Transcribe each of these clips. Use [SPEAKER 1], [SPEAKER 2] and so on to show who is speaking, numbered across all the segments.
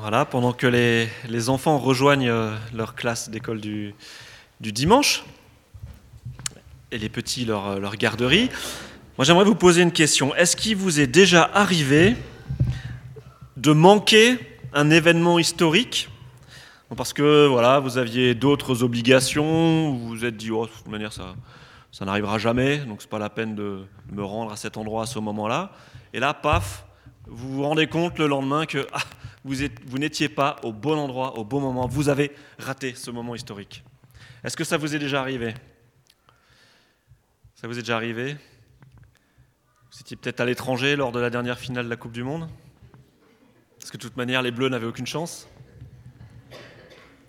[SPEAKER 1] Voilà, pendant que les, les enfants rejoignent euh, leur classe d'école du, du dimanche et les petits leur, euh, leur garderie, moi j'aimerais vous poser une question. Est-ce qu'il vous est déjà arrivé de manquer un événement historique? Parce que voilà, vous aviez d'autres obligations, vous vous êtes dit, oh, de toute manière, ça, ça n'arrivera jamais, donc c'est pas la peine de me rendre à cet endroit à ce moment-là. Et là, paf, vous vous rendez compte le lendemain que ah, vous, n'étiez pas au bon endroit, au bon moment, vous avez raté ce moment historique. Est-ce que ça vous est déjà arrivé? Ça vous est déjà arrivé? Vous étiez peut-être à l'étranger lors de la dernière finale de la Coupe du Monde? Parce que de toute manière, les Bleus n'avaient aucune chance.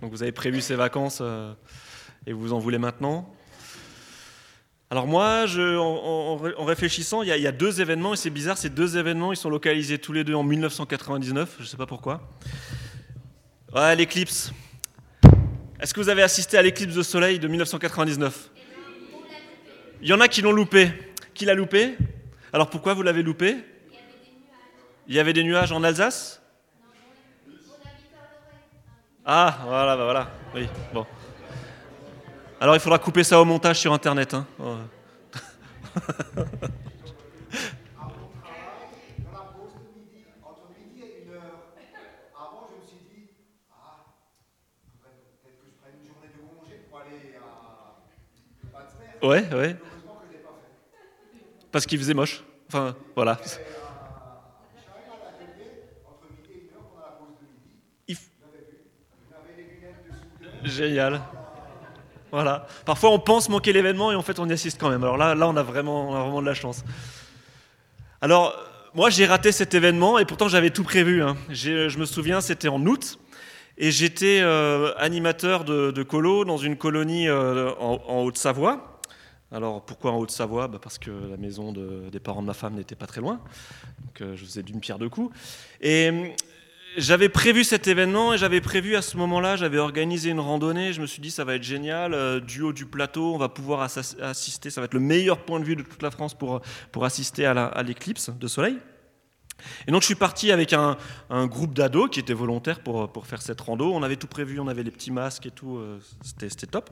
[SPEAKER 1] Donc vous avez prévu ces vacances euh, et vous en voulez maintenant? Alors moi, en, réfléchissant, il y, a, deux événements, et c'est bizarre, ces deux événements, ils sont localisés tous les deux en 1999, je ne sais pas pourquoi. Ouais, l'éclipse. Est-ce que vous avez assisté à l'éclipse de soleil de 1999 Il y en a qui l'ont loupé. Qui l'a loupé? Alors pourquoi vous l'avez loupé? Il y avait des nuages en Alsace? Ah, voilà, bah voilà. Oui, bon. Alors il faudra couper ça au montage sur Internet. Hein. Ouais, ouais. Parce qu'il faisait moche. Enfin, voilà. Génial. Voilà. Parfois, on pense manquer l'événement et en fait, on y assiste quand même. Alors là, là on, a vraiment, vraiment de la chance. Alors, moi, j'ai raté cet événement et pourtant, j'avais tout prévu. Hein. Je me souviens, c'était en août et j'étais euh, animateur de, colo dans une colonie euh, en, Haute-Savoie. Alors, pourquoi en Haute-Savoie? Bah, Parce que la maison des parents de ma femme n'était pas très loin. Donc, euh, je faisais d'une pierre deux coups. Et j'avais prévu cet événement et j'avais prévu à ce moment-là, j'avais organisé une randonnée. Je me suis dit, ça va être génial. Euh, du haut du plateau, on va pouvoir assister. Ça va être le meilleur point de vue de toute la France pour, pour assister à l'éclipse de soleil. Et donc je suis parti avec un, groupe d'ados qui étaient volontaires pour, pour, faire cette rando. On avait tout prévu, on avait les petits masques et tout. Euh, c'était top.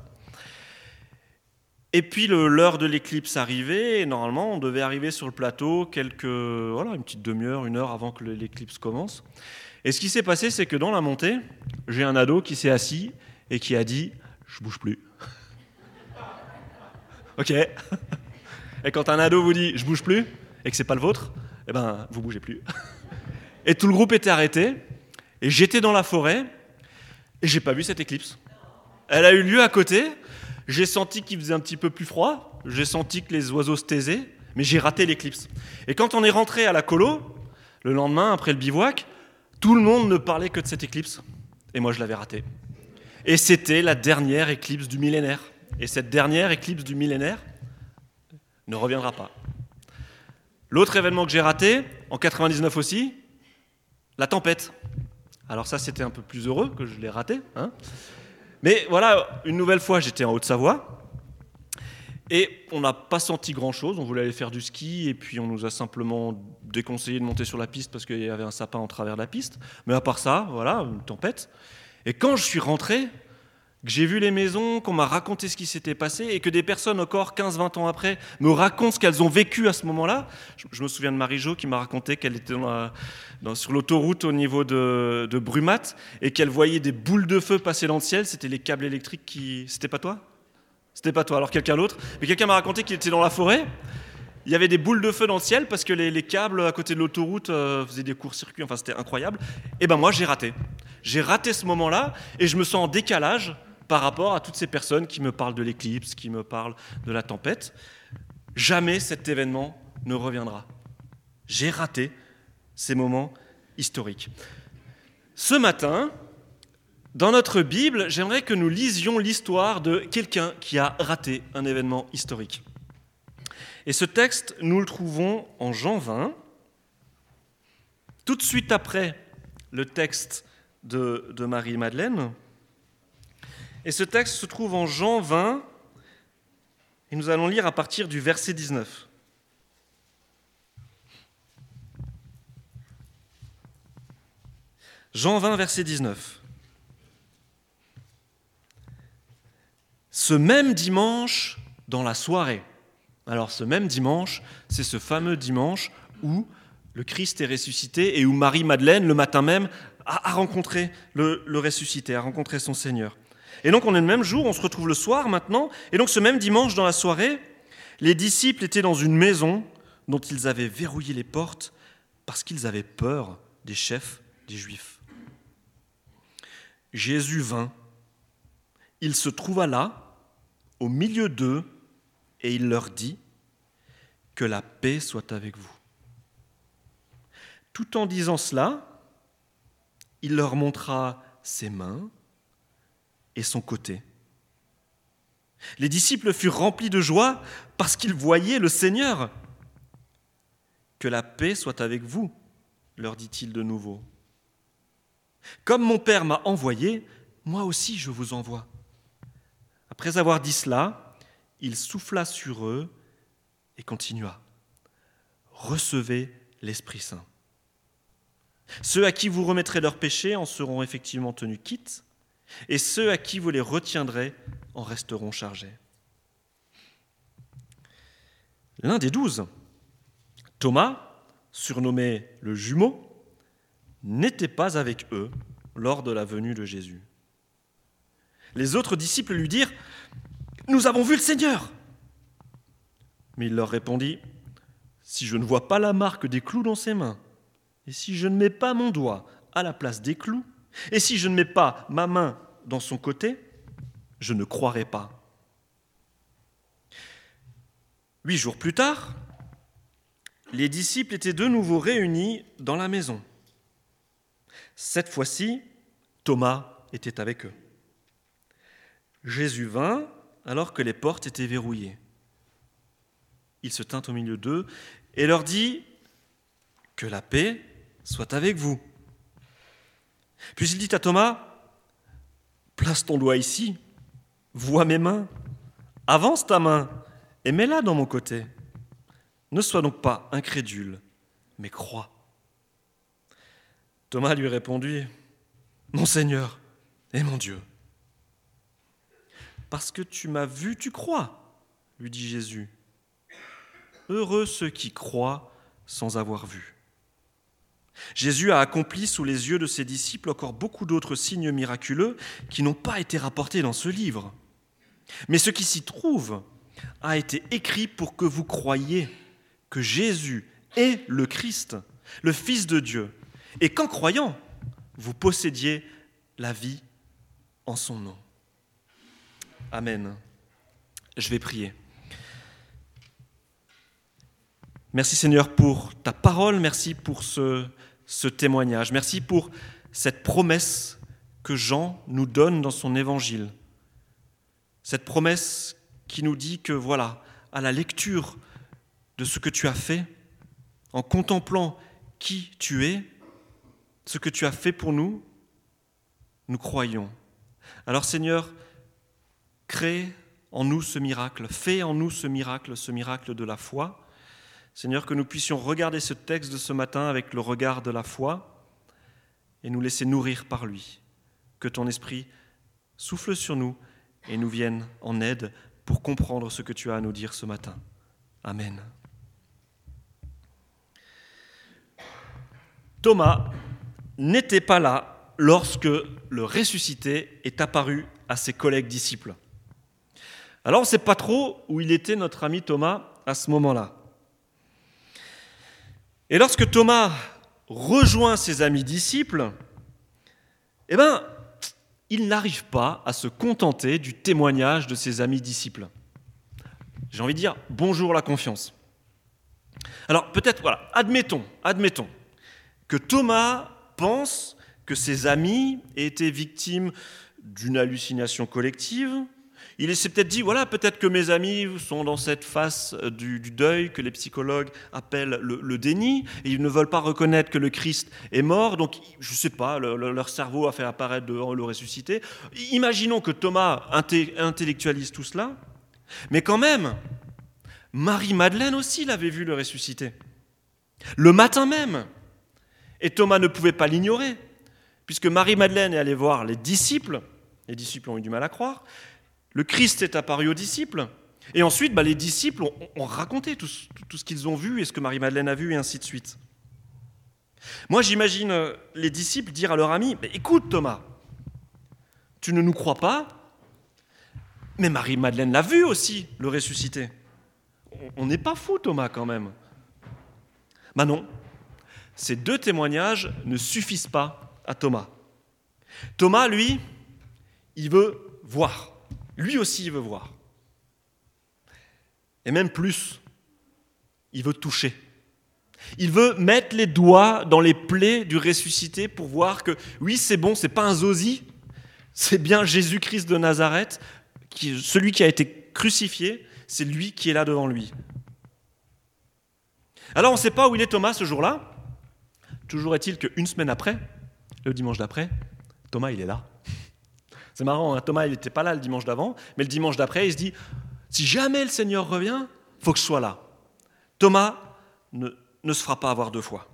[SPEAKER 1] Et puis l'heure de l'éclipse arrivait, et normalement on devait arriver sur le plateau quelques, voilà, une petite demi-heure, une heure avant que l'éclipse commence. Et ce qui s'est passé, c'est que dans la montée, j'ai un ado qui s'est assis et qui a dit Je bouge plus. ok. Et quand un ado vous dit Je bouge plus et que c'est pas le vôtre, eh ben vous bougez plus. et tout le groupe était arrêté et j'étais dans la forêt et j'ai pas vu cette éclipse. Elle a eu lieu à côté. J'ai senti qu'il faisait un petit peu plus froid. J'ai senti que les oiseaux se taisaient, mais j'ai raté l'éclipse. Et quand on est rentré à la colo, le lendemain, après le bivouac, tout le monde ne parlait que de cette éclipse, et moi je l'avais ratée. Et c'était la dernière éclipse du millénaire. Et cette dernière éclipse du millénaire ne reviendra pas. L'autre événement que j'ai raté, en 99 aussi, la tempête. Alors ça, c'était un peu plus heureux que je l'ai raté. Hein Mais voilà, une nouvelle fois, j'étais en Haute-Savoie. Et on n'a pas senti grand-chose. On voulait aller faire du ski et puis on nous a simplement déconseillé de monter sur la piste parce qu'il y avait un sapin en travers de la piste. Mais à part ça, voilà, une tempête. Et quand je suis rentré, que j'ai vu les maisons, qu'on m'a raconté ce qui s'était passé et que des personnes encore 15-20 ans après me racontent ce qu'elles ont vécu à ce moment-là. Je, me souviens de Marie-Jo qui m'a raconté qu'elle était sur l'autoroute au niveau de, de Brumat et qu'elle voyait des boules de feu passer dans le ciel. C'était les câbles électriques qui... C'était pas toi? C'était pas toi, alors quelqu'un d'autre? Mais quelqu'un m'a raconté qu'il était dans la forêt. Il y avait des boules de feu dans le ciel parce que les, câbles à côté de l'autoroute euh, faisaient des courts-circuits. Enfin, c'était incroyable. Et ben moi, j'ai raté. J'ai raté ce moment-là et je me sens en décalage par rapport à toutes ces personnes qui me parlent de l'éclipse, qui me parlent de la tempête. Jamais cet événement ne reviendra. J'ai raté ces moments historiques. Ce matin, dans notre Bible, j'aimerais que nous lisions l'histoire de quelqu'un qui a raté un événement historique. Et ce texte, nous le trouvons en Jean 20, tout de suite après le texte de, Marie-Madeleine. Et ce texte se trouve en Jean 20, et nous allons lire à partir du verset 19. Jean 20, verset 19. Ce même dimanche, dans la soirée, alors ce même dimanche, c'est ce fameux dimanche où le Christ est ressuscité et où Marie-Madeleine, le matin même, a, rencontré le, le ressuscité, a rencontré son Seigneur. Et donc on est le même jour, on se retrouve le soir maintenant, et donc ce même dimanche dans la soirée, les disciples étaient dans une maison dont ils avaient verrouillé les portes parce qu'ils avaient peur des chefs des Juifs. Jésus vint, il se trouva là, au milieu d'eux, et il leur dit, Que la paix soit avec vous. Tout en disant cela, il leur montra ses mains et son côté. Les disciples furent remplis de joie parce qu'ils voyaient le Seigneur. Que la paix soit avec vous, leur dit-il de nouveau. Comme mon Père m'a envoyé, moi aussi je vous envoie. Après avoir dit cela, il souffla sur eux et continua. Recevez l'Esprit Saint. Ceux à qui vous remettrez leurs péchés en seront effectivement tenus quittes, et ceux à qui vous les retiendrez en resteront chargés. L'un des douze, Thomas, surnommé le jumeau, n'était pas avec eux lors de la venue de Jésus. Les autres disciples lui dirent, Nous avons vu le Seigneur. Mais il leur répondit, Si je ne vois pas la marque des clous dans ses mains, et si je ne mets pas mon doigt à la place des clous, et si je ne mets pas ma main dans son côté, je ne croirai pas. Huit jours plus tard, les disciples étaient de nouveau réunis dans la maison. Cette fois-ci, Thomas était avec eux. Jésus vint alors que les portes étaient verrouillées. Il se tint au milieu d'eux et leur dit Que la paix soit avec vous. Puis il dit à Thomas Place ton doigt ici, vois mes mains, avance ta main et mets-la dans mon côté. Ne sois donc pas incrédule, mais crois. Thomas lui répondit, Mon Seigneur et mon Dieu. Parce que tu m'as vu, tu crois, lui dit Jésus. Heureux ceux qui croient sans avoir vu. Jésus a accompli sous les yeux de ses disciples encore beaucoup d'autres signes miraculeux qui n'ont pas été rapportés dans ce livre. Mais ce qui s'y trouve a été écrit pour que vous croyiez que Jésus est le Christ, le Fils de Dieu, et qu'en croyant, vous possédiez la vie en son nom. Amen. Je vais prier. Merci Seigneur pour ta parole, merci pour ce témoignage. Merci pour cette promesse que Jean nous donne dans son évangile. Cette promesse qui nous dit que voilà, à la lecture de ce que tu as fait, en contemplant qui tu es, ce que tu as fait pour nous, nous croyons. Alors Seigneur, crée en nous ce miracle, fais en nous ce miracle, ce miracle de la foi, Seigneur, que nous puissions regarder ce texte de ce matin avec le regard de la foi et nous laisser nourrir par lui. Que ton esprit souffle sur nous et nous vienne en aide pour comprendre ce que tu as à nous dire ce matin. Amen. Thomas n'était pas là lorsque le ressuscité est apparu à ses collègues disciples. Alors on ne sait pas trop où il était notre ami Thomas à ce moment-là. Et lorsque Thomas rejoint ses amis disciples, eh bien, il n'arrive pas à se contenter du témoignage de ses amis disciples. J'ai envie de dire bonjour la confiance. Alors peut-être, voilà, admettons, admettons que Thomas pense que ses amis aient été victimes d'une hallucination collective, il s'est peut-être dit, voilà, peut-être que mes amis sont dans cette euh, du, deuil que les psychologues appellent le, déni, ils ne veulent pas reconnaître que le Christ est mort, donc je ne sais pas, leur cerveau a fait apparaître de le ressusciter. Imaginons que Thomas intellectualise tout cela, mais quand même, Marie-Madeleine aussi l'avait vu le ressusciter. Le matin même. Et Thomas ne pouvait pas l'ignorer, puisque Marie-Madeleine est allée voir les disciples, les disciples ont eu du mal à croire, le Christ est apparu aux disciples, et ensuite bah, les disciples ont, raconté tout, ce qu'ils ont vu et ce que Marie-Madeleine a vu, et ainsi de suite. Moi j'imagine euh, les disciples dire à leur ami, écoute Thomas, tu ne nous crois pas, mais Marie-Madeleine l'a vu aussi, le ressuscité. On n'est pas fou Thomas quand même. Ben non, ces deux témoignages ne suffisent pas à Thomas. Thomas, lui, il veut voir. Lui aussi, il veut voir. Et même plus, il veut toucher. Il veut mettre les doigts dans les plaies du ressuscité pour voir que oui, c'est bon, c'est pas un zosie, c'est bien Jésus-Christ de Nazareth, celui qui a été crucifié, c'est lui qui est là devant lui. Alors on ne sait pas où il est Thomas ce jour-là. Toujours est-il qu'une semaine après, le dimanche d'après, Thomas il est là. C'est marrant, hein, Thomas il n'était pas là le dimanche d'avant, mais le dimanche d'après il se dit, si jamais le Seigneur revient, faut que je sois là. Thomas ne, ne se fera pas avoir deux fois.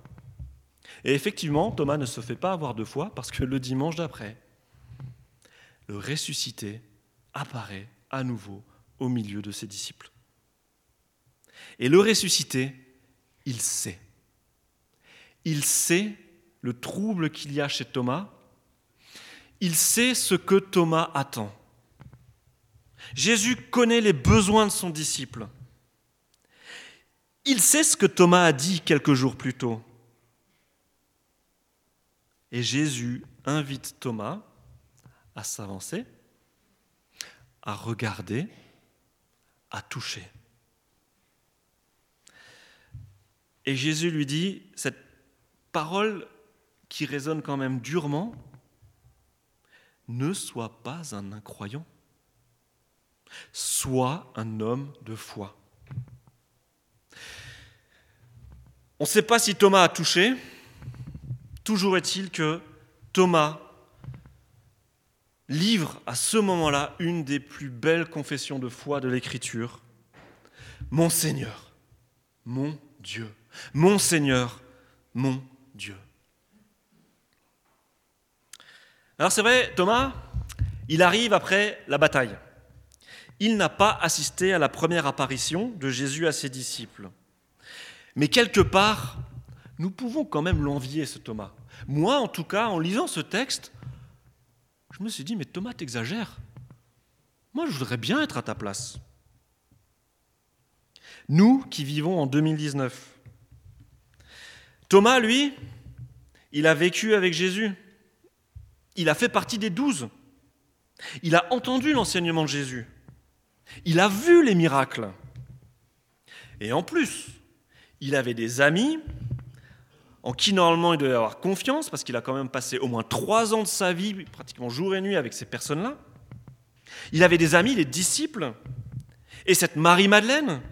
[SPEAKER 1] Et effectivement, Thomas ne se fait pas avoir deux fois parce que le dimanche d'après, le ressuscité apparaît à nouveau au milieu de ses disciples. Et le ressuscité, il sait. Il sait le trouble qu'il y a chez Thomas. Il sait ce que Thomas attend. Jésus connaît les besoins de son disciple. Il sait ce que Thomas a dit quelques jours plus tôt. Et Jésus invite Thomas à s'avancer, à regarder, à toucher. Et Jésus lui dit cette parole qui résonne quand même durement, ne sois pas un incroyant, sois un homme de foi. On ne sait pas si Thomas a touché, toujours est-il que Thomas livre à ce moment-là une des plus belles confessions de foi de l'Écriture. Mon Seigneur, mon Dieu, mon Seigneur, mon Dieu. Alors c'est vrai, Thomas, il arrive après la bataille. Il n'a pas assisté à la première apparition de Jésus à ses disciples. Mais quelque part, nous pouvons quand même l'envier, ce Thomas. Moi, en tout cas, en lisant ce texte, je me suis dit, mais Thomas, t'exagères. Moi, je voudrais bien être à ta place. Nous qui vivons en 2019. Thomas, lui, il a vécu avec Jésus. Il a fait partie des douze. Il a entendu l'enseignement de Jésus. Il a vu les miracles. Et en plus, il avait des amis en qui normalement il devait avoir confiance, parce qu'il a quand même passé au moins trois ans de sa vie, pratiquement jour et nuit, avec ces personnes-là. Il avait des amis, des disciples, et cette Marie-Madeleine,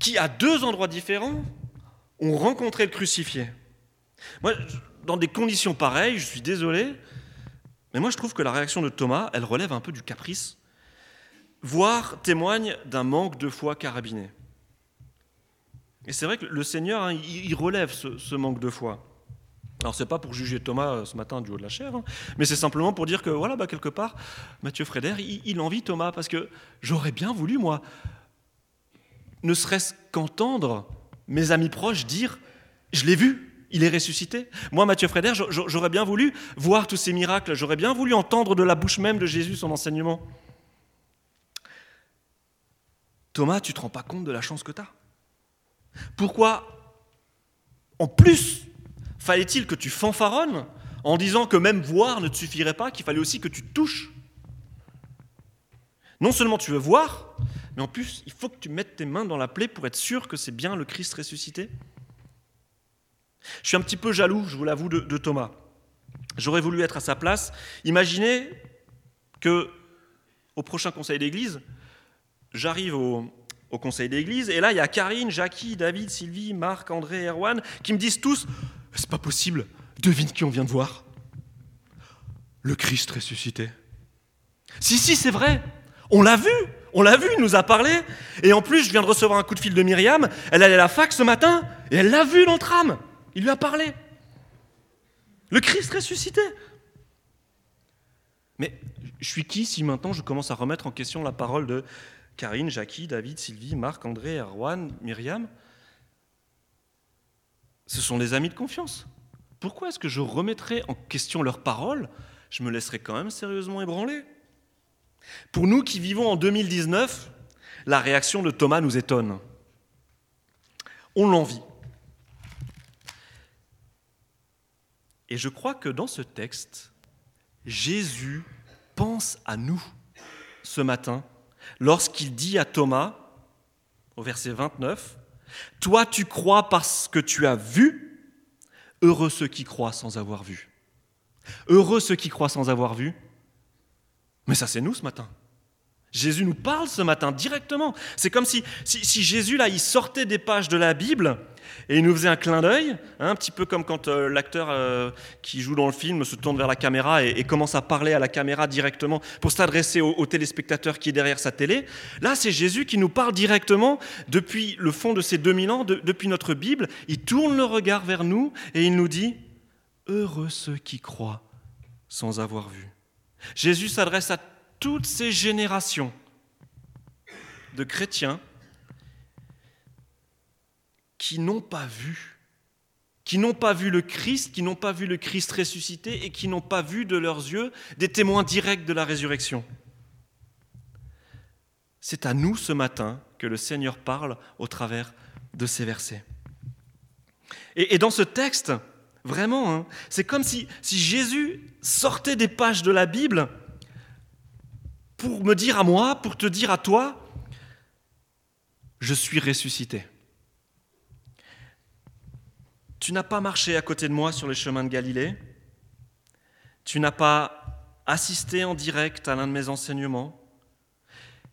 [SPEAKER 1] qui à deux endroits différents ont rencontré le crucifié. Moi, dans des conditions pareilles, je suis désolé, mais moi je trouve que la réaction de Thomas, elle relève un peu du caprice, voire témoigne d'un manque de foi carabiné. Et c'est vrai que le Seigneur, hein, il relève ce, manque de foi. Alors c'est pas pour juger Thomas euh, ce matin du haut de la chair, hein, mais c'est simplement pour dire que voilà, bah, quelque part, Mathieu Frédère, il, il envie Thomas parce que j'aurais bien voulu moi, ne serait-ce qu'entendre mes amis proches dire, je l'ai vu, il est ressuscité. Moi, Mathieu Frédère, j'aurais bien voulu voir tous ces miracles, j'aurais bien voulu entendre de la bouche même de Jésus son enseignement. Thomas, tu te rends pas compte de la chance que tu as pourquoi, en plus, fallait-il que tu fanfaronnes en disant que même voir ne te suffirait pas, qu'il fallait aussi que tu touches? Non seulement tu veux voir, mais en plus, il faut que tu mettes tes mains dans la plaie pour être sûr que c'est bien le Christ ressuscité. Je suis un petit peu jaloux, je vous l'avoue, de, Thomas. J'aurais voulu être à sa place. Imaginez que au prochain conseil d'église, j'arrive au, au conseil d'église. Et là, il y a Karine, Jackie, David, Sylvie, Marc, André, Erwan, qui me disent tous C'est pas possible, devine qui on vient de voir Le Christ ressuscité. Si, si, c'est vrai, on l'a vu, on l'a vu, il nous a parlé. Et en plus, je viens de recevoir un coup de fil de Myriam, elle allait à la fac ce matin, et elle l'a vu dans le tram, il lui a parlé. Le Christ ressuscité. Mais je suis qui si maintenant je commence à remettre en question la parole de Karine, Jackie, David, Sylvie, Marc, André, Erwan, Myriam? Ce sont des amis de confiance. Pourquoi est-ce que je remettrais en question leurs paroles Je me laisserais quand même sérieusement ébranler. Pour nous qui vivons en 2019, la réaction de Thomas nous étonne. On l'envie. Et je crois que dans ce texte, Jésus pense à nous ce matin lorsqu'il dit à Thomas, au verset 29, Toi tu crois parce que tu as vu, heureux ceux qui croient sans avoir vu. Heureux ceux qui croient sans avoir vu. Mais ça c'est nous ce matin. Jésus nous parle ce matin directement. C'est comme si, si, Jésus, là, il sortait des pages de la Bible et il nous faisait un clin d'œil, hein, un petit peu comme quand euh, l'acteur euh, qui joue dans le film se tourne vers la caméra et, commence à parler à la caméra directement pour s'adresser au, téléspectateur qui est derrière sa télé. Là, c'est Jésus qui nous parle directement depuis le fond de ces 2000 ans, depuis notre Bible. Il tourne le regard vers nous et il nous dit, Heureux ceux qui croient sans avoir vu. Jésus s'adresse à toutes ces générations de chrétiens qui n'ont pas vu, qui n'ont pas vu le Christ, qui n'ont pas vu le Christ ressuscité et qui n'ont pas vu de leurs yeux des témoins directs de la résurrection. C'est à nous ce matin que le Seigneur parle au travers de ces versets. Et, dans ce texte, vraiment, hein, c'est comme si, si Jésus sortait des pages de la Bible pour me dire à moi, pour te dire à toi, je suis ressuscité. Tu n'as pas marché à côté de moi sur les chemins de Galilée, tu n'as pas assisté en direct à l'un de mes enseignements,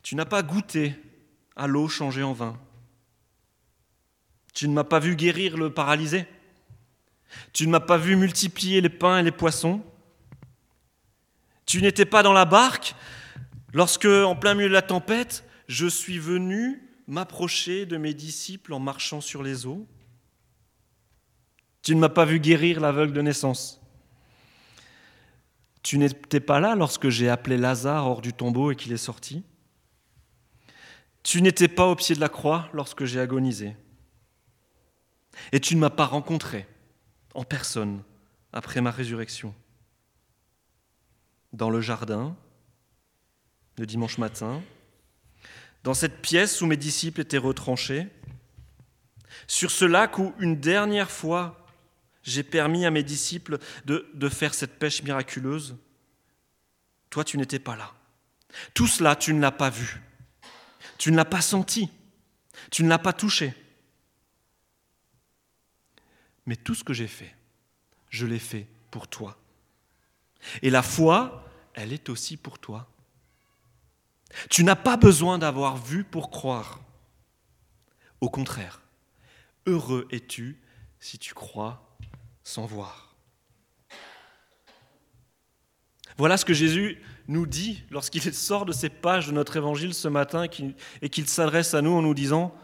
[SPEAKER 1] tu n'as pas goûté à l'eau changée en vin, tu ne m'as pas vu guérir le paralysé, tu ne m'as pas vu multiplier les pains et les poissons, tu n'étais pas dans la barque Lorsque, en plein milieu de la tempête, je suis venu m'approcher de mes disciples en marchant sur les eaux, tu ne m'as pas vu guérir l'aveugle de naissance. Tu n'étais pas là lorsque j'ai appelé Lazare hors du tombeau et qu'il est sorti. Tu n'étais pas au pied de la croix lorsque j'ai agonisé. Et tu ne m'as pas rencontré en personne après ma résurrection. Dans le jardin, le dimanche matin, dans cette pièce où mes disciples étaient retranchés, sur ce lac où une dernière fois j'ai permis à mes disciples de, faire cette pêche miraculeuse, toi tu n'étais pas là. Tout cela, tu ne l'as pas vu, tu ne l'as pas senti, tu ne l'as pas touché. Mais tout ce que j'ai fait, je l'ai fait pour toi. Et la foi, elle est aussi pour toi. Tu n'as pas besoin d'avoir vu pour croire. Au contraire, heureux es-tu si tu crois sans voir. Voilà ce que Jésus nous dit lorsqu'il sort de ces pages de notre évangile ce matin et qu'il s'adresse à nous en nous disant,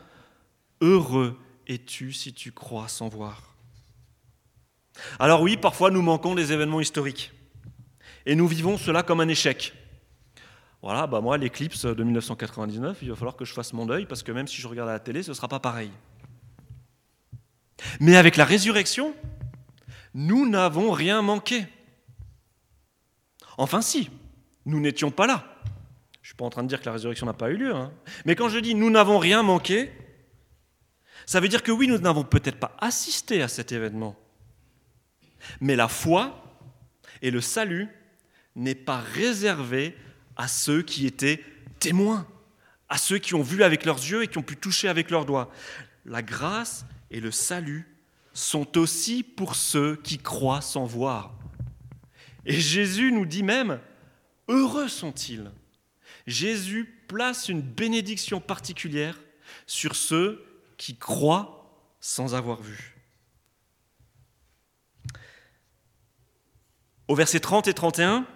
[SPEAKER 1] Heureux es-tu si tu crois sans voir? Alors oui, parfois nous manquons des événements historiques et nous vivons cela comme un échec. Voilà, bah moi, l'éclipse de 1999, il va falloir que je fasse mon deuil parce que même si je regarde à la télé, ce ne sera pas pareil. Mais avec la résurrection, nous n'avons rien manqué. Enfin si, nous n'étions pas là. Je ne suis pas en train de dire que la résurrection n'a pas eu lieu. Hein. Mais quand je dis nous n'avons rien manqué, ça veut dire que oui, nous n'avons peut-être pas assisté à cet événement. Mais la foi et le salut n'est pas réservé à ceux qui étaient témoins, à ceux qui ont vu avec leurs yeux et qui ont pu toucher avec leurs doigts. La grâce et le salut sont aussi pour ceux qui croient sans voir. Et Jésus nous dit même, heureux sont-ils. Jésus place une bénédiction particulière sur ceux qui croient sans avoir vu. Au verset 30 et 31,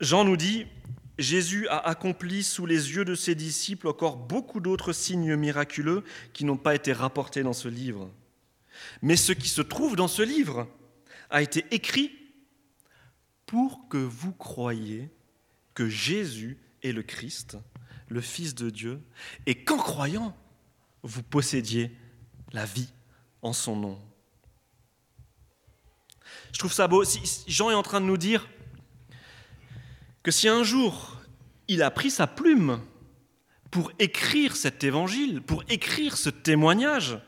[SPEAKER 1] Jean nous dit, Jésus a accompli sous les yeux de ses disciples encore beaucoup d'autres signes miraculeux qui n'ont pas été rapportés dans ce livre. Mais ce qui se trouve dans ce livre a été écrit pour que vous croyiez que Jésus est le Christ, le Fils de Dieu, et qu'en croyant, vous possédiez la vie en son nom. Je trouve ça beau. Jean est en train de nous dire que si un jour il a pris sa plume pour écrire cet évangile, pour écrire ce témoignage,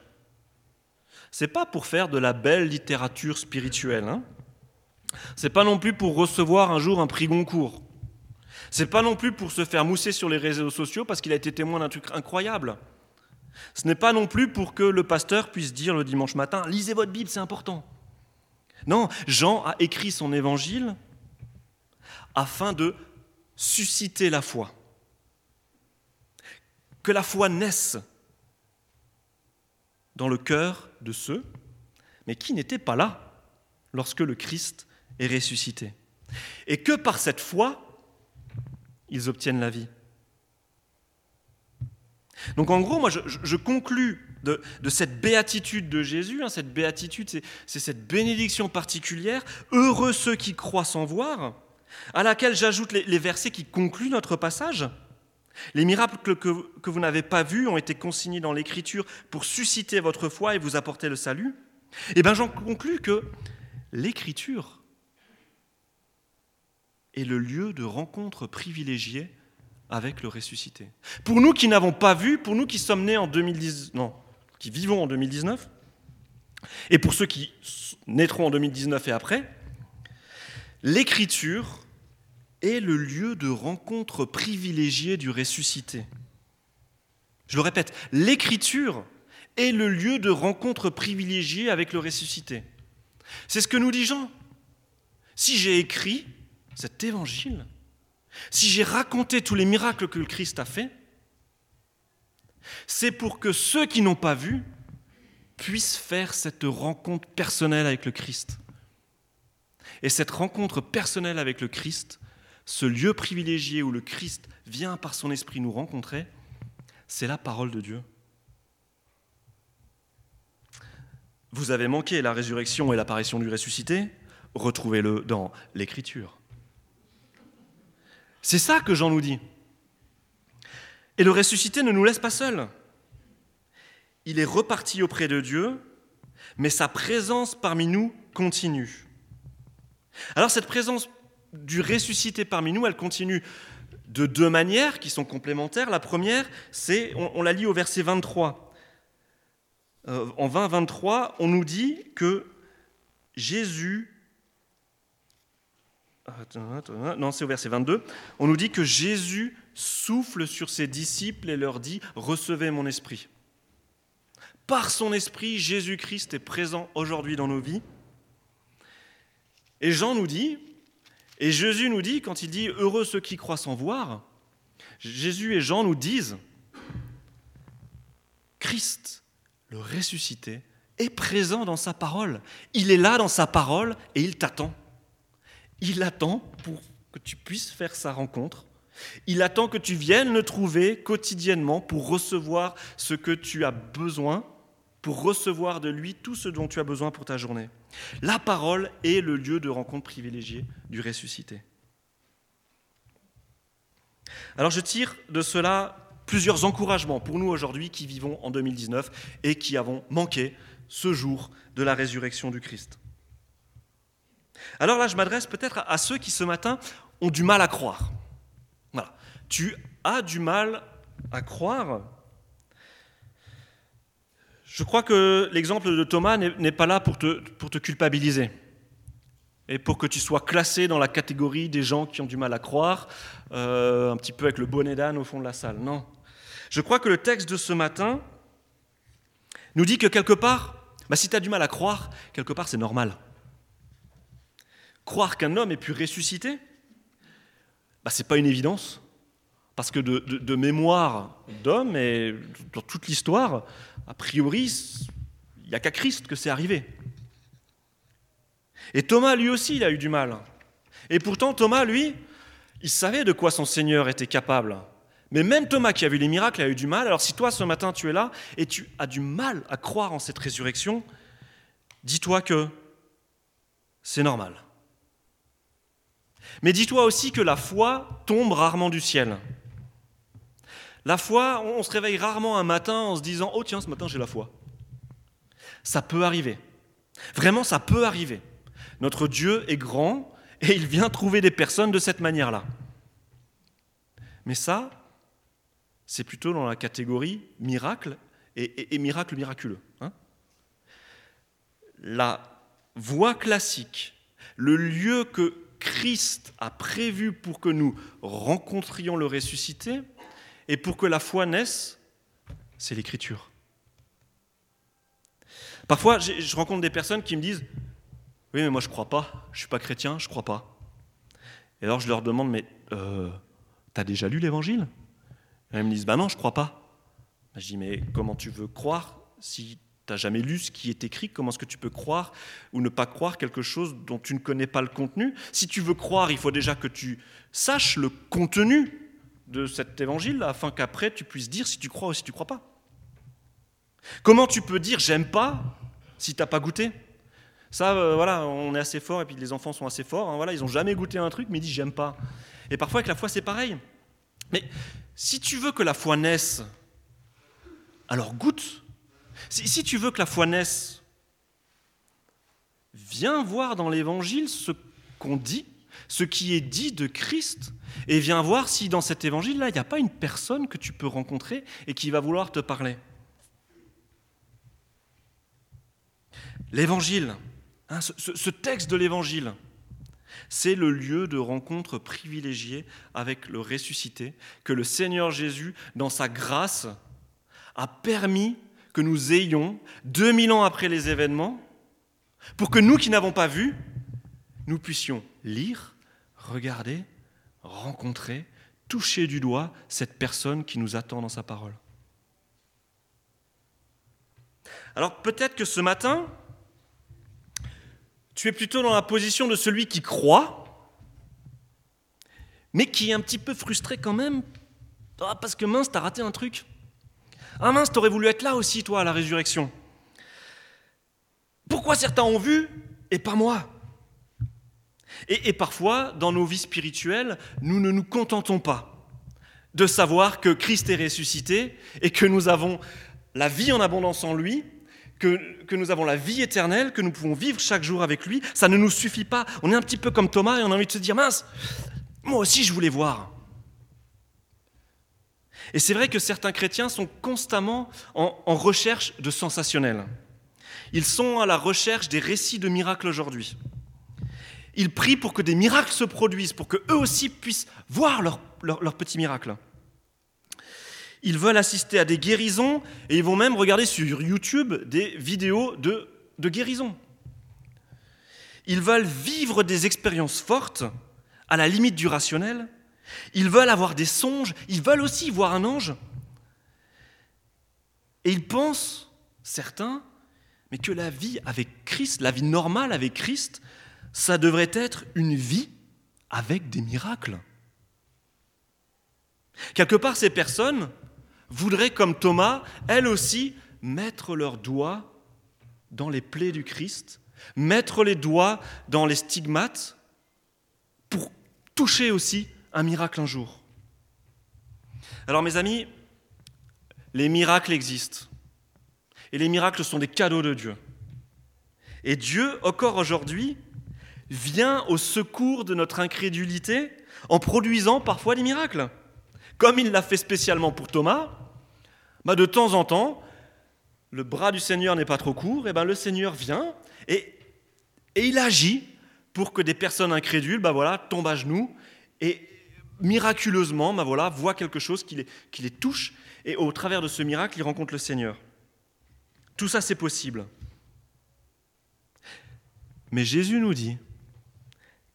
[SPEAKER 1] c'est pas pour faire de la belle littérature spirituelle. Hein c'est pas non plus pour recevoir un jour un prix Goncourt. C'est pas non plus pour se faire mousser sur les réseaux sociaux parce qu'il a été témoin d'un truc incroyable. Ce n'est pas non plus pour que le pasteur puisse dire le dimanche matin Lisez votre Bible, c'est important. Non, Jean a écrit son évangile afin de susciter la foi. Que la foi naisse dans le cœur de ceux, mais qui n'étaient pas là lorsque le Christ est ressuscité. Et que par cette foi, ils obtiennent la vie. Donc en gros, moi je, je conclus de, cette béatitude de Jésus, hein, cette béatitude, c'est cette bénédiction particulière, heureux ceux qui croient sans voir, à laquelle j'ajoute les, versets qui concluent notre passage. Les miracles que, vous n'avez pas vus ont été consignés dans l'Écriture pour susciter votre foi et vous apporter le salut. Eh bien j'en conclus que l'Écriture est le lieu de rencontre privilégié avec le ressuscité. Pour nous qui n'avons pas vu, pour nous qui sommes nés en 2010, non, qui vivons en 2019, et pour ceux qui naîtront en 2019 et après, l'Écriture est le lieu de rencontre privilégié du ressuscité. Je le répète, l'écriture est le lieu de rencontre privilégié avec le ressuscité. C'est ce que nous dit Jean. Si j'ai écrit cet évangile, si j'ai raconté tous les miracles que le Christ a fait, c'est pour que ceux qui n'ont pas vu puissent faire cette rencontre personnelle avec le Christ. Et cette rencontre personnelle avec le Christ ce lieu privilégié où le Christ vient par son esprit nous rencontrer, c'est la parole de Dieu. Vous avez manqué la résurrection et l'apparition du ressuscité, retrouvez-le dans l'Écriture. C'est ça que Jean nous dit. Et le ressuscité ne nous laisse pas seuls. Il est reparti auprès de Dieu, mais sa présence parmi nous continue. Alors cette présence du ressuscité parmi nous, elle continue de deux manières qui sont complémentaires. La première, c'est, on, la lit au verset 23. Euh, en 20-23, on nous dit que Jésus... Non, c'est au verset 22. On nous dit que Jésus souffle sur ses disciples et leur dit, recevez mon esprit. Par son esprit, Jésus-Christ est présent aujourd'hui dans nos vies. Et Jean nous dit, et Jésus nous dit, quand il dit Heureux ceux qui croient sans voir, Jésus et Jean nous disent Christ, le ressuscité, est présent dans sa parole. Il est là dans sa parole et il t'attend. Il attend pour que tu puisses faire sa rencontre. Il attend que tu viennes le trouver quotidiennement pour recevoir ce que tu as besoin pour recevoir de lui tout ce dont tu as besoin pour ta journée. La parole est le lieu de rencontre privilégié du ressuscité. Alors je tire de cela plusieurs encouragements pour nous aujourd'hui qui vivons en 2019 et qui avons manqué ce jour de la résurrection du Christ. Alors là, je m'adresse peut-être à ceux qui ce matin ont du mal à croire. Tu as du mal à croire je crois que l'exemple de Thomas n'est pas là pour te, culpabiliser et pour que tu sois classé dans la catégorie des gens qui ont du mal à croire, euh, un petit peu avec le bonnet d'âne au fond de la salle. Non. Je crois que le texte de ce matin nous dit que quelque part, bah, si tu as du mal à croire, quelque part c'est normal. Croire qu'un homme ait pu ressusciter, bah, ce n'est pas une évidence. Parce que de, mémoire d'homme et dans toute l'histoire, a priori, il n'y a qu'à Christ que c'est arrivé. Et Thomas, lui aussi, il a eu du mal. Et pourtant, Thomas, lui, il savait de quoi son Seigneur était capable. Mais même Thomas, qui a vu les miracles, a eu du mal. Alors si toi, ce matin, tu es là et tu as du mal à croire en cette résurrection, dis-toi que c'est normal. Mais dis-toi aussi que la foi tombe rarement du ciel. La foi, on se réveille rarement un matin en se disant Oh tiens, ce matin j'ai la foi. Ça peut arriver. Vraiment, ça peut arriver. Notre Dieu est grand et il vient trouver des personnes de cette manière-là. Mais ça, c'est plutôt dans la catégorie miracle et, miracle miraculeux. Hein. la voie classique, le lieu que Christ a prévu pour que nous rencontrions le ressuscité et pour que la foi naisse, c'est l'écriture. Parfois, je rencontre des personnes qui me disent Oui, mais moi je crois pas, je suis pas chrétien, je crois pas. Et alors je leur demande Mais euh, t'as déjà lu l'évangile? Et ils me disent Bah non, je crois pas. Je dis Mais comment tu veux croire si tu n'as jamais lu ce qui est écrit? Comment est-ce que tu peux croire ou ne pas croire quelque chose dont tu ne connais pas le contenu? Si tu veux croire, il faut déjà que tu saches le contenu de cet évangile afin qu'après tu puisses dire si tu crois ou si tu crois pas. Comment tu peux dire j'aime pas si tu n'as pas goûté? Ça, euh, voilà, on est assez fort et puis les enfants sont assez forts. Hein, voilà, ils n'ont jamais goûté un truc mais ils disent j'aime pas. Et parfois avec la foi c'est pareil. Mais si tu veux que la foi naisse, alors goûte. Si, si tu veux que la foi naisse, viens voir dans l'évangile ce qu'on dit, ce qui est dit de Christ, et viens voir si dans cet évangile-là, il n'y a pas une personne que tu peux rencontrer et qui va vouloir te parler. L'évangile, hein, ce, texte de l'évangile, c'est le lieu de rencontre privilégié avec le ressuscité que le Seigneur Jésus, dans sa grâce, a permis que nous ayons 2000 ans après les événements, pour que nous qui n'avons pas vu, nous puissions lire, regarder, rencontrer, toucher du doigt cette personne qui nous attend dans sa parole. Alors peut-être que ce matin, tu es plutôt dans la position de celui qui croit, mais qui est un petit peu frustré quand même, ah, parce que mince, t'as raté un truc. Ah mince, t'aurais voulu être là aussi, toi, à la résurrection. Pourquoi certains ont vu et pas moi? Et, parfois, dans nos vies spirituelles, nous ne nous contentons pas de savoir que Christ est ressuscité et que nous avons la vie en abondance en lui, que, nous avons la vie éternelle, que nous pouvons vivre chaque jour avec lui, ça ne nous suffit pas. On est un petit peu comme Thomas et on a envie de se dire, mince, moi aussi je voulais voir. Et c'est vrai que certains chrétiens sont constamment en, en recherche de sensationnel. Ils sont à la recherche des récits de miracles aujourd'hui. Ils prient pour que des miracles se produisent, pour qu'eux aussi puissent voir leurs leur, leur petits miracles. Ils veulent assister à des guérisons et ils vont même regarder sur YouTube des vidéos de, de guérison. Ils veulent vivre des expériences fortes à la limite du rationnel. Ils veulent avoir des songes. Ils veulent aussi voir un ange. Et ils pensent, certains, mais que la vie avec Christ, la vie normale avec Christ, ça devrait être une vie avec des miracles. Quelque part, ces personnes voudraient, comme Thomas, elles aussi, mettre leurs doigts dans les plaies du Christ, mettre les doigts dans les stigmates pour toucher aussi un miracle un jour. Alors mes amis, les miracles existent. Et les miracles sont des cadeaux de Dieu. Et Dieu, encore aujourd'hui, vient au secours de notre incrédulité en produisant parfois des miracles. Comme il l'a fait spécialement pour Thomas, bah, de temps en temps, le bras du Seigneur n'est pas trop court, et ben le Seigneur vient et, il agit pour que des personnes incrédules bah, voilà, tombent à genoux et miraculeusement bah, voilà, voient quelque chose qui les, qui les touche et au travers de ce miracle, ils rencontrent le Seigneur. Tout ça, c'est possible. Mais Jésus nous dit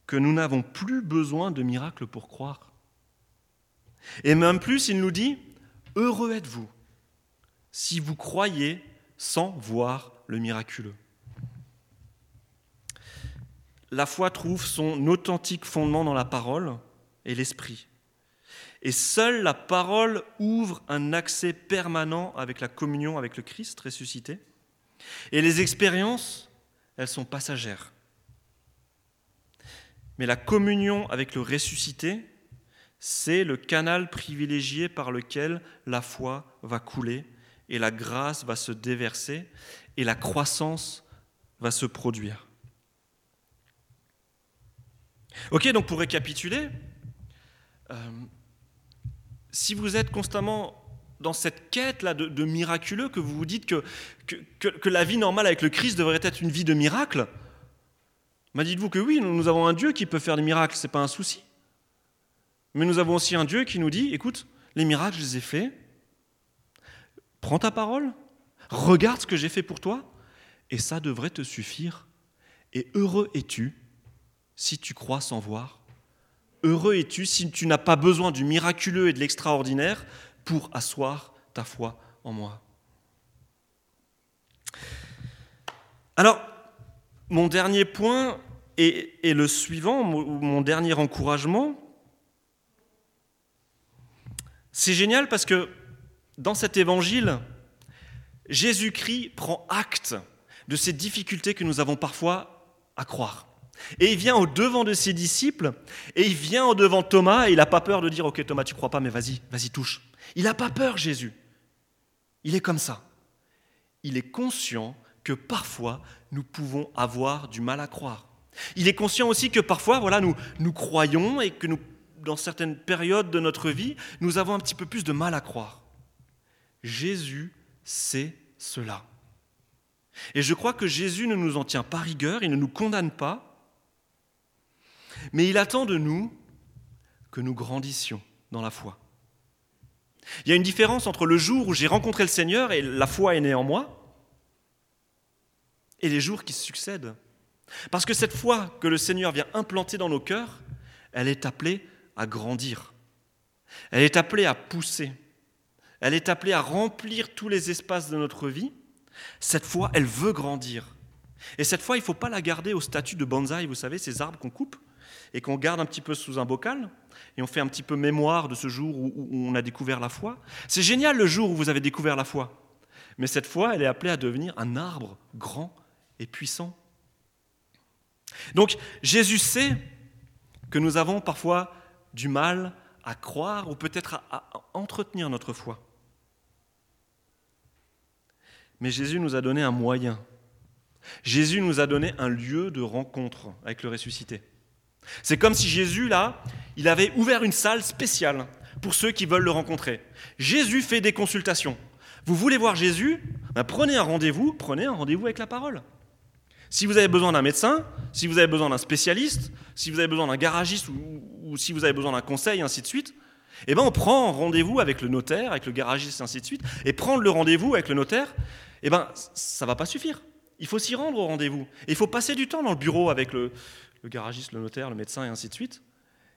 [SPEAKER 1] que nous n'avons plus besoin de miracles pour croire. Et même plus, il nous dit, heureux êtes-vous si vous croyez sans voir le miraculeux. La foi trouve son authentique fondement dans la parole et l'esprit. Et seule la parole ouvre un accès permanent avec la communion avec le Christ ressuscité. Et les expériences, elles sont passagères. Mais la communion avec le ressuscité, c'est le canal privilégié par lequel la foi va couler et la grâce va se déverser et la croissance va se produire. Ok, donc pour récapituler, euh, si vous êtes constamment dans cette quête-là de, miraculeux, que vous vous dites que, que, la vie normale avec le Christ devrait être une vie de miracle, bah dites-vous que oui, nous avons un Dieu qui peut faire des miracles, ce n'est pas un souci. Mais nous avons aussi un Dieu qui nous dit, écoute, les miracles, je les ai faits, prends ta parole, regarde ce que j'ai fait pour toi, et ça devrait te suffire. Et heureux es-tu si tu crois sans voir. Heureux es-tu si tu n'as pas besoin du miraculeux et de l'extraordinaire pour asseoir ta foi en moi. Alors, mon dernier point est, le suivant, mon dernier encouragement. C'est génial parce que dans cet évangile, Jésus-Christ prend acte de ces difficultés que nous avons parfois à croire. Et il vient au devant de ses disciples, et il vient au devant de Thomas, et il n'a pas peur de dire, ok Thomas, tu crois pas, mais vas-y, vas-y, touche. Il n'a pas peur, Jésus. Il est comme ça. Il est conscient que parfois, nous pouvons avoir du mal à croire. Il est conscient aussi que parfois, voilà, nous, nous croyons et que nous, dans certaines périodes de notre vie, nous avons un petit peu plus de mal à croire. Jésus sait cela. Et je crois que Jésus ne nous en tient pas rigueur, il ne nous condamne pas, mais il attend de nous que nous grandissions dans la foi. Il y a une différence entre le jour où j'ai rencontré le Seigneur et la foi est née en moi, et les jours qui succèdent. Parce que cette foi que le Seigneur vient implanter dans nos cœurs, elle est appelée à grandir. Elle est appelée à pousser. Elle est appelée à remplir tous les espaces de notre vie. Cette foi, elle veut grandir. Et cette foi, il ne faut pas la garder au statut de bonsaï, vous savez, ces arbres qu'on coupe et qu'on garde un petit peu sous un bocal, et on fait un petit peu mémoire de ce jour où, on a découvert la foi. C'est génial le jour où vous avez découvert la foi, mais cette foi, elle est appelée à devenir un arbre grand et puissant. Donc Jésus sait que nous avons parfois du mal à croire ou peut-être à, entretenir notre foi. Mais Jésus nous a donné un moyen. Jésus nous a donné un lieu de rencontre avec le ressuscité. C'est comme si Jésus, là, il avait ouvert une salle spéciale pour ceux qui veulent le rencontrer. Jésus fait des consultations. Vous voulez voir Jésus? Ben, Prenez un rendez-vous, prenez un rendez-vous avec la parole. Si vous avez besoin d'un médecin, si vous avez besoin d'un spécialiste, si vous avez besoin d'un garagiste ou, si vous avez besoin d'un conseil, ainsi de suite, eh ben on prend rendez-vous avec le notaire, avec le garagiste, ainsi de suite. Et prendre le rendez-vous avec le notaire, eh ben ça va pas suffire. Il faut s'y rendre au rendez-vous. Il faut passer du temps dans le bureau avec le, le garagiste, le notaire, le médecin et ainsi de suite.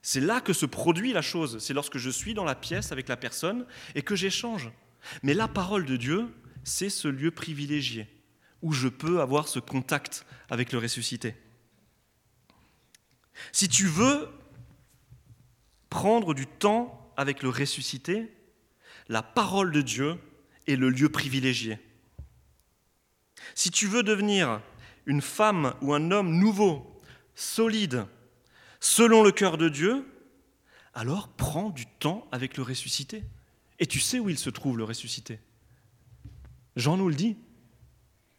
[SPEAKER 1] C'est là que se produit la chose. C'est lorsque je suis dans la pièce avec la personne et que j'échange. Mais la parole de Dieu, c'est ce lieu privilégié où je peux avoir ce contact avec le ressuscité. Si tu veux prendre du temps avec le ressuscité, la parole de Dieu est le lieu privilégié. Si tu veux devenir une femme ou un homme nouveau solide, selon le cœur de Dieu, alors prends du temps avec le ressuscité. Et tu sais où il se trouve, le ressuscité. Jean nous le dit.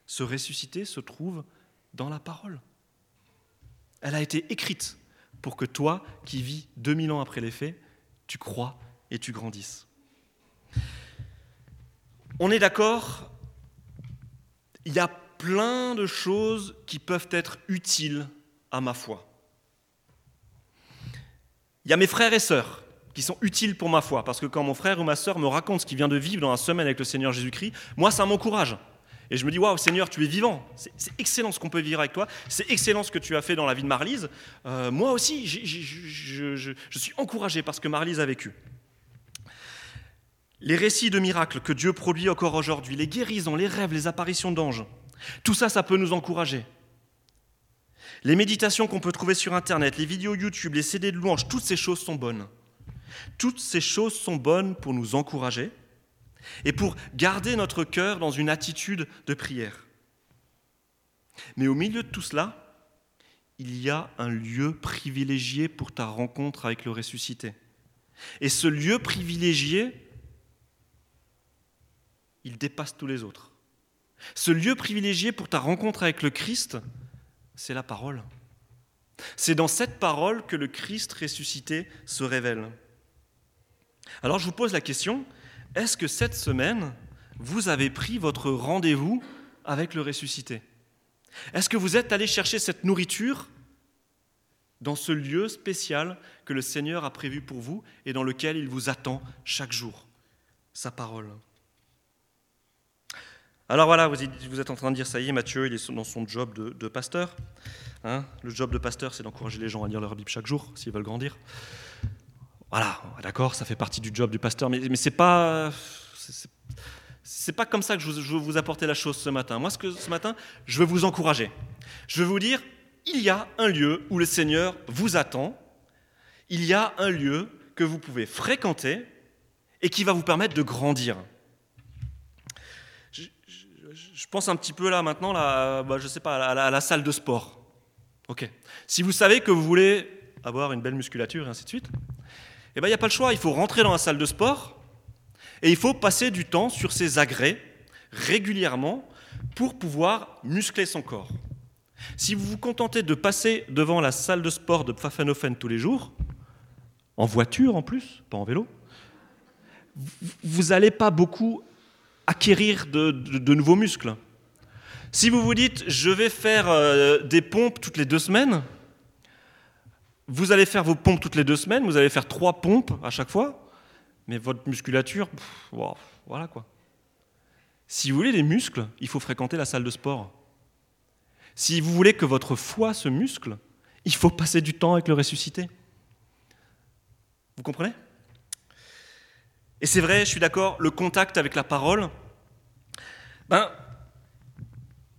[SPEAKER 1] Ce ressuscité se trouve dans la parole. Elle a été écrite pour que toi, qui vis 2000 ans après les faits, tu crois et tu grandisses. On est d'accord, il y a plein de choses qui peuvent être utiles à ma foi. Il y a mes frères et sœurs qui sont utiles pour ma foi, parce que quand mon frère ou ma sœur me raconte ce qu'il vient de vivre dans la semaine avec le Seigneur Jésus-Christ, moi, ça m'encourage. Et je me dis, waouh, Seigneur, tu es vivant. C'est excellent ce qu'on peut vivre avec toi. C'est excellent ce que tu as fait dans la vie de Marlise. Euh, moi aussi, je, je suis encouragé par ce que Marlise a vécu. Les récits de miracles que Dieu produit encore aujourd'hui, les guérisons, les rêves, les apparitions d'anges, tout ça, ça peut nous encourager. Les méditations qu'on peut trouver sur Internet, les vidéos YouTube, les CD de louanges, toutes ces choses sont bonnes. Toutes ces choses sont bonnes pour nous encourager et pour garder notre cœur dans une attitude de prière. Mais au milieu de tout cela, il y a un lieu privilégié pour ta rencontre avec le ressuscité. Et ce lieu privilégié, il dépasse tous les autres. Ce lieu privilégié pour ta rencontre avec le Christ, c'est la parole. C'est dans cette parole que le Christ ressuscité se révèle. Alors je vous pose la question, est-ce que cette semaine, vous avez pris votre rendez-vous avec le ressuscité? Est-ce que vous êtes allé chercher cette nourriture dans ce lieu spécial que le Seigneur a prévu pour vous et dans lequel il vous attend chaque jour? Sa parole. Alors voilà, vous êtes en train de dire, ça y est, Mathieu, il est dans son job de, pasteur. Hein? Le job de pasteur, c'est d'encourager les gens à lire leur Bible chaque jour, s'ils veulent grandir. Voilà, d'accord, ça fait partie du job du pasteur, mais, mais c'est pas, c'est pas comme ça que je, veux vous apporter la chose ce matin. Moi, ce, que, ce matin, je veux vous encourager. Je veux vous dire, il y a un lieu où le Seigneur vous attend. Il y a un lieu que vous pouvez fréquenter et qui va vous permettre de grandir. Je, pense un petit peu là maintenant, là, bah, je sais pas, à la, salle de sport. Ok. Si vous savez que vous voulez avoir une belle musculature et ainsi de suite, eh ben, il n'y a pas le choix, il faut rentrer dans la salle de sport et il faut passer du temps sur ses agrès régulièrement pour pouvoir muscler son corps. Si vous vous contentez de passer devant la salle de sport de Pfaffenhofen tous les jours, en voiture en plus, pas en vélo, vous n'allez pas beaucoup acquérir de, nouveaux muscles. Si vous vous dites je vais faire euh, des pompes toutes les deux semaines, vous allez faire vos pompes toutes les deux semaines, vous allez faire trois pompes à chaque fois, mais votre musculature, voilà quoi. Si vous voulez des muscles, il faut fréquenter la salle de sport. Si vous voulez que votre foi se muscle, il faut passer du temps avec le ressuscité. Vous comprenez? Et c'est vrai, je suis d'accord, le contact avec la parole, ben,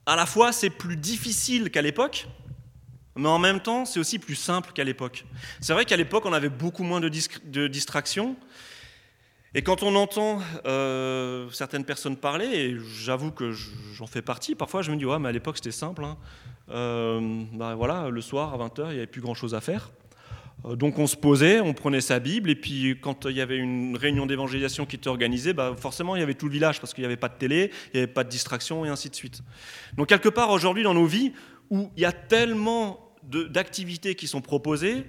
[SPEAKER 1] à la fois c'est plus difficile qu'à l'époque, mais en même temps, c'est aussi plus simple qu'à l'époque. C'est vrai qu'à l'époque, on avait beaucoup moins de, distractions. Et quand on entend euh, certaines personnes parler, et j'avoue que j'en fais partie, parfois je me dis, ouais, mais à l'époque c'était simple. Hein. Euh, bah, voilà, le soir à 20h, il n'y avait plus grand-chose à faire. Euh, donc on se posait, on prenait sa Bible, et puis quand il y avait une réunion d'évangélisation qui était organisée, bah forcément il y avait tout le village, parce qu'il n'y avait pas de télé, il n'y avait pas de distraction, et ainsi de suite. Donc quelque part aujourd'hui dans nos vies, où il y a tellement d'activités qui sont proposées,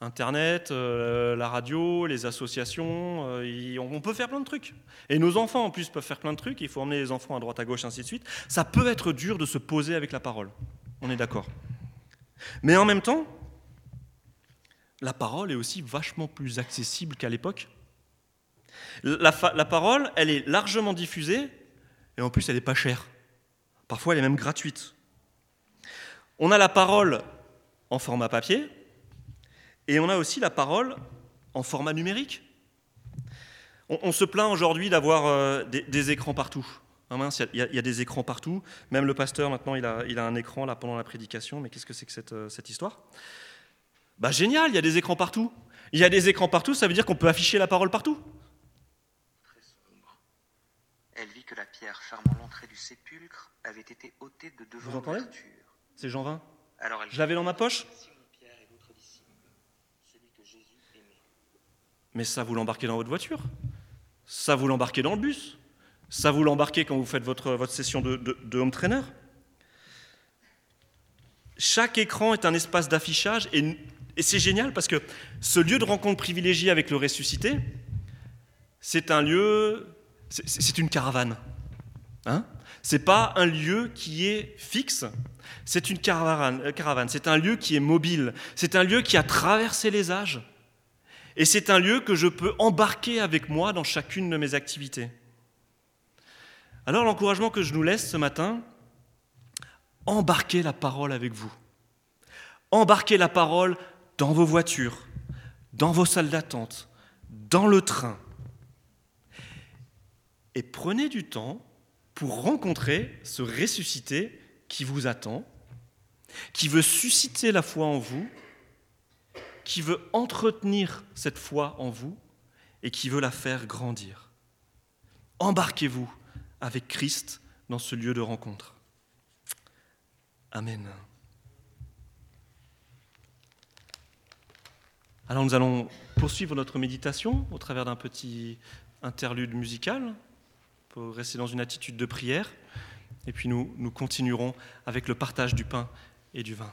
[SPEAKER 1] Internet, euh, la radio, les associations, euh, on peut faire plein de trucs. Et nos enfants en plus peuvent faire plein de trucs, il faut emmener les enfants à droite à gauche, ainsi de suite. Ça peut être dur de se poser avec la parole, on est d'accord. Mais en même temps, la parole est aussi vachement plus accessible qu'à l'époque. La, la, parole, elle est largement diffusée, et en plus elle n'est pas chère. Parfois elle est même gratuite. On a la parole en format papier, et on a aussi la parole en format numérique. On, se plaint aujourd'hui d'avoir euh, des, écrans partout. Ah il y, a des écrans partout. Même le pasteur, maintenant, il a, il a un écran là pendant la prédication. Mais qu'est-ce que c'est que cette, euh, cette histoire? Bah génial, il y a des écrans partout. Il y a des écrans partout, ça veut dire qu'on peut afficher la parole partout.
[SPEAKER 2] Elle vit que la pierre fermant l'entrée du sépulcre avait été ôtée de devant
[SPEAKER 1] Vous entendez? C'est Jean 20. Je l'avais dans ma poche Mais ça, vous l'embarquez dans votre voiture. Ça, vous l'embarquez dans le bus. Ça, vous l'embarquez quand vous faites votre, votre session de, de, home trainer. Chaque écran est un espace d'affichage et, et c'est génial parce que ce lieu de rencontre privilégié avec le ressuscité, c'est un lieu, c'est une caravane. Hein c'est pas un lieu qui est fixe, c'est une caravane, caravane. c'est un lieu qui est mobile, c'est un lieu qui a traversé les âges, et c'est un lieu que je peux embarquer avec moi dans chacune de mes activités. Alors l'encouragement que je nous laisse ce matin, embarquez la parole avec vous. Embarquez la parole dans vos voitures, dans vos salles d'attente, dans le train. Et prenez du temps pour rencontrer ce ressuscité qui vous attend, qui veut susciter la foi en vous qui veut entretenir cette foi en vous et qui veut la faire grandir. Embarquez-vous avec Christ dans ce lieu de rencontre. Amen. Alors nous allons poursuivre notre méditation au travers d'un petit interlude musical pour rester dans une attitude de prière. Et puis nous, nous continuerons avec le partage du pain et du vin.